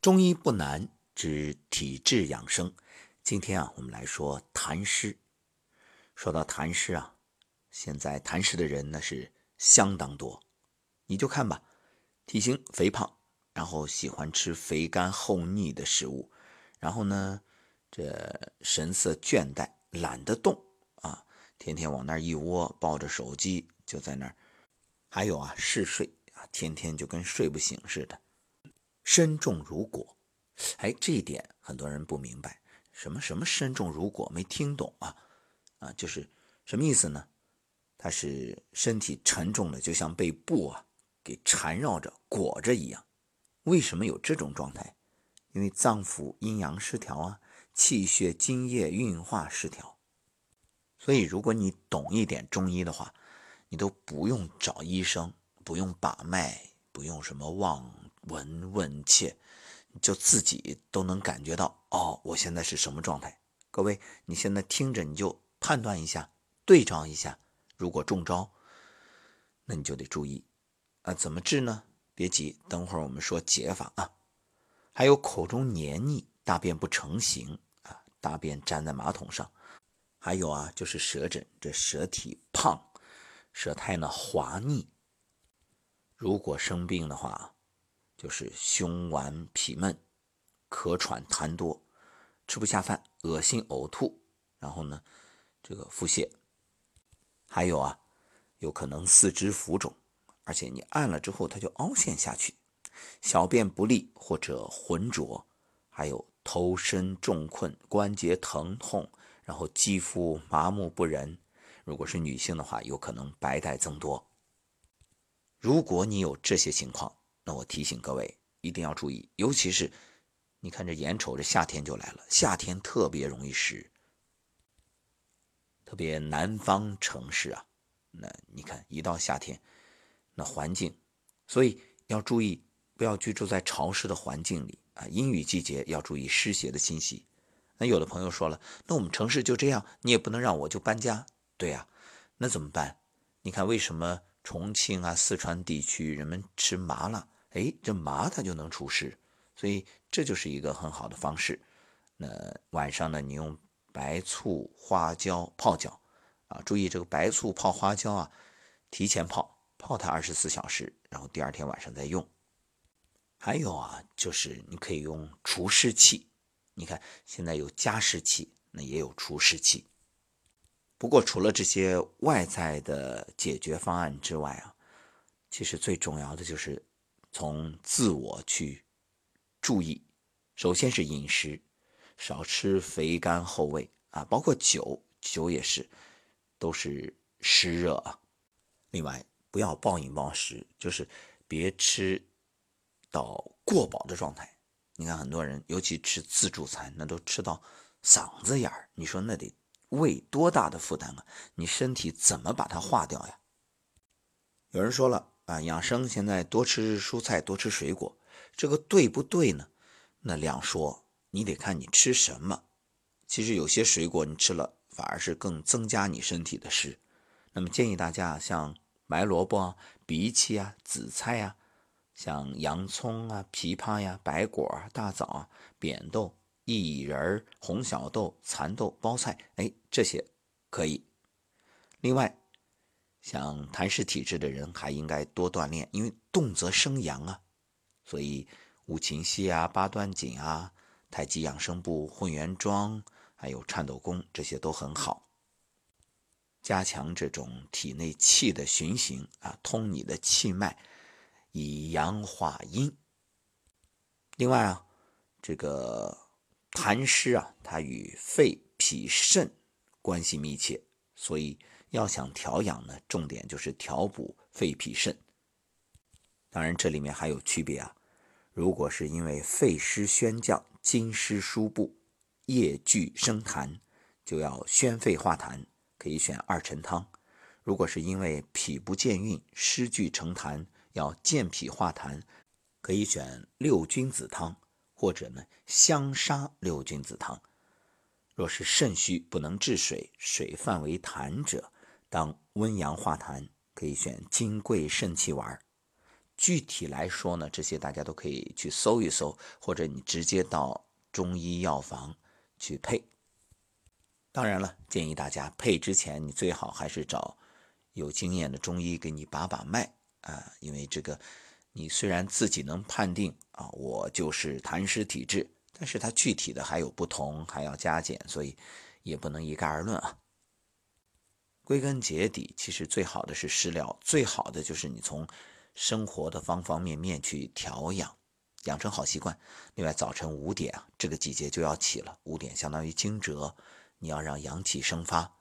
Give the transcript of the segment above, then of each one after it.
中医不难，知体质养生。今天啊，我们来说痰湿。说到痰湿啊，现在痰湿的人那是相当多。你就看吧，体型肥胖，然后喜欢吃肥甘厚腻的食物，然后呢，这神色倦怠，懒得动啊，天天往那儿一窝，抱着手机就在那儿。还有啊，嗜睡啊，天天就跟睡不醒似的。身重如裹，哎，这一点很多人不明白，什么什么身重如裹，没听懂啊？啊，就是什么意思呢？他是身体沉重的，就像被布啊给缠绕着、裹着一样。为什么有这种状态？因为脏腑阴阳失调啊，气血津液运化失调。所以，如果你懂一点中医的话，你都不用找医生，不用把脉，不用什么望。闻问切，就自己都能感觉到哦，我现在是什么状态？各位，你现在听着，你就判断一下，对照一下。如果中招，那你就得注意啊。怎么治呢？别急，等会儿我们说解法啊。还有口中黏腻，大便不成形啊，大便粘在马桶上。还有啊，就是舌诊，这舌体胖，舌苔呢滑腻。如果生病的话。就是胸脘痞闷、咳喘痰多、吃不下饭、恶心呕吐，然后呢，这个腹泻，还有啊，有可能四肢浮肿，而且你按了之后它就凹陷下去，小便不利或者浑浊，还有头身重困、关节疼痛，然后肌肤麻木不仁。如果是女性的话，有可能白带增多。如果你有这些情况，那我提醒各位一定要注意，尤其是你看这眼瞅着夏天就来了，夏天特别容易湿，特别南方城市啊，那你看一到夏天，那环境，所以要注意不要居住在潮湿的环境里啊。阴雨季节要注意湿邪的侵袭。那有的朋友说了，那我们城市就这样，你也不能让我就搬家，对呀，那怎么办？你看为什么重庆啊、四川地区人们吃麻辣？哎，这麻它就能除湿，所以这就是一个很好的方式。那晚上呢，你用白醋、花椒泡脚啊，注意这个白醋泡花椒啊，提前泡，泡它二十四小时，然后第二天晚上再用。还有啊，就是你可以用除湿器，你看现在有加湿器，那也有除湿器。不过除了这些外在的解决方案之外啊，其实最重要的就是。从自我去注意，首先是饮食，少吃肥甘厚味啊，包括酒，酒也是，都是湿热啊。另外，不要暴饮暴食，就是别吃到过饱的状态。你看很多人，尤其吃自助餐，那都吃到嗓子眼儿，你说那得胃多大的负担啊？你身体怎么把它化掉呀？有人说了。啊，养生现在多吃蔬菜，多吃水果，这个对不对呢？那两说，你得看你吃什么。其实有些水果你吃了，反而是更增加你身体的湿。那么建议大家像白萝卜啊、荸荠啊、紫菜啊，像洋葱啊、枇杷呀、白果啊、大枣啊、扁豆、薏仁、红小豆、蚕豆、包菜，哎，这些可以。另外。像痰湿体质的人还应该多锻炼，因为动则生阳啊。所以五禽戏啊、八段锦啊、太极养生步、混元桩，还有颤抖功，这些都很好，加强这种体内气的循行啊，通你的气脉，以阳化阴。另外啊，这个痰湿啊，它与肺、脾、肾关系密切，所以。要想调养呢，重点就是调补肺脾肾。当然，这里面还有区别啊。如果是因为肺湿宣降、津湿疏布、液聚生痰，就要宣肺化痰，可以选二陈汤；如果是因为脾不健运、湿聚成痰，要健脾化痰，可以选六君子汤或者呢香砂六君子汤。若是肾虚不能治水，水泛为痰者，当温阳化痰，可以选金匮肾气丸。具体来说呢，这些大家都可以去搜一搜，或者你直接到中医药房去配。当然了，建议大家配之前，你最好还是找有经验的中医给你把把脉啊，因为这个你虽然自己能判定啊，我就是痰湿体质，但是它具体的还有不同，还要加减，所以也不能一概而论啊。归根结底，其实最好的是食疗，最好的就是你从生活的方方面面去调养，养成好习惯。另外，早晨五点啊，这个季节就要起了，五点相当于惊蛰。你要让阳气生发，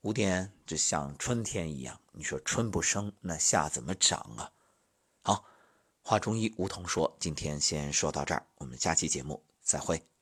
五点就像春天一样。你说春不生，那夏怎么长啊？好，华中医吴桐说，今天先说到这儿，我们下期节目再会。